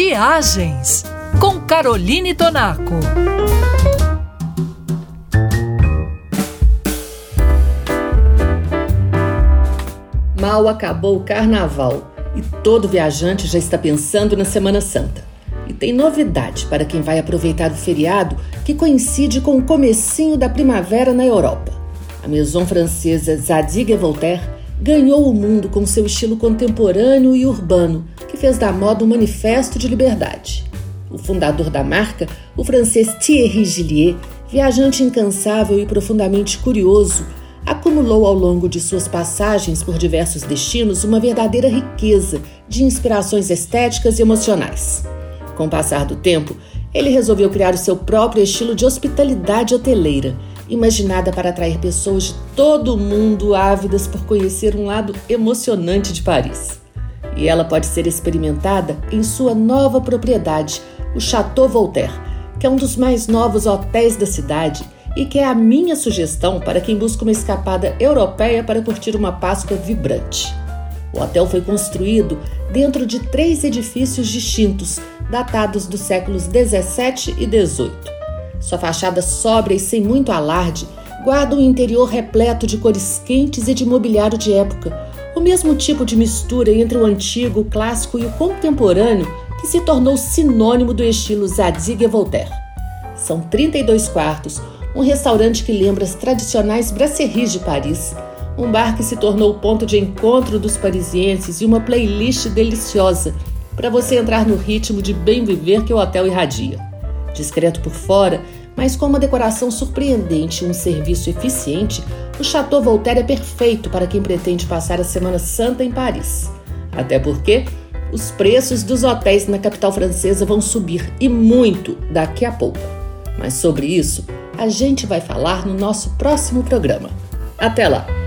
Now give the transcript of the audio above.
Viagens com Caroline Tonaco. Mal acabou o carnaval e todo viajante já está pensando na Semana Santa. E tem novidade para quem vai aproveitar o feriado que coincide com o comecinho da primavera na Europa. A maison francesa Zadig Voltaire ganhou o mundo com seu estilo contemporâneo e urbano, fez da moda um manifesto de liberdade. O fundador da marca, o francês Thierry Gillier, viajante incansável e profundamente curioso, acumulou ao longo de suas passagens por diversos destinos uma verdadeira riqueza de inspirações estéticas e emocionais. Com o passar do tempo, ele resolveu criar o seu próprio estilo de hospitalidade hoteleira, imaginada para atrair pessoas de todo o mundo ávidas por conhecer um lado emocionante de Paris. E ela pode ser experimentada em sua nova propriedade, o Chateau Voltaire, que é um dos mais novos hotéis da cidade e que é a minha sugestão para quem busca uma escapada europeia para curtir uma Páscoa vibrante. O hotel foi construído dentro de três edifícios distintos, datados dos séculos 17 e 18. Sua fachada sóbria e sem muito alarde guarda um interior repleto de cores quentes e de mobiliário de época, o mesmo tipo de mistura entre o antigo, o clássico e o contemporâneo que se tornou sinônimo do estilo Zadig e Voltaire. São 32 quartos, um restaurante que lembra as tradicionais brasseries de Paris, um bar que se tornou o ponto de encontro dos parisienses e uma playlist deliciosa para você entrar no ritmo de bem viver que o hotel irradia. Discreto por fora, mas com uma decoração surpreendente e um serviço eficiente, o Chateau Voltaire é perfeito para quem pretende passar a Semana Santa em Paris. Até porque os preços dos hotéis na capital francesa vão subir e muito daqui a pouco. Mas sobre isso, a gente vai falar no nosso próximo programa. Até lá!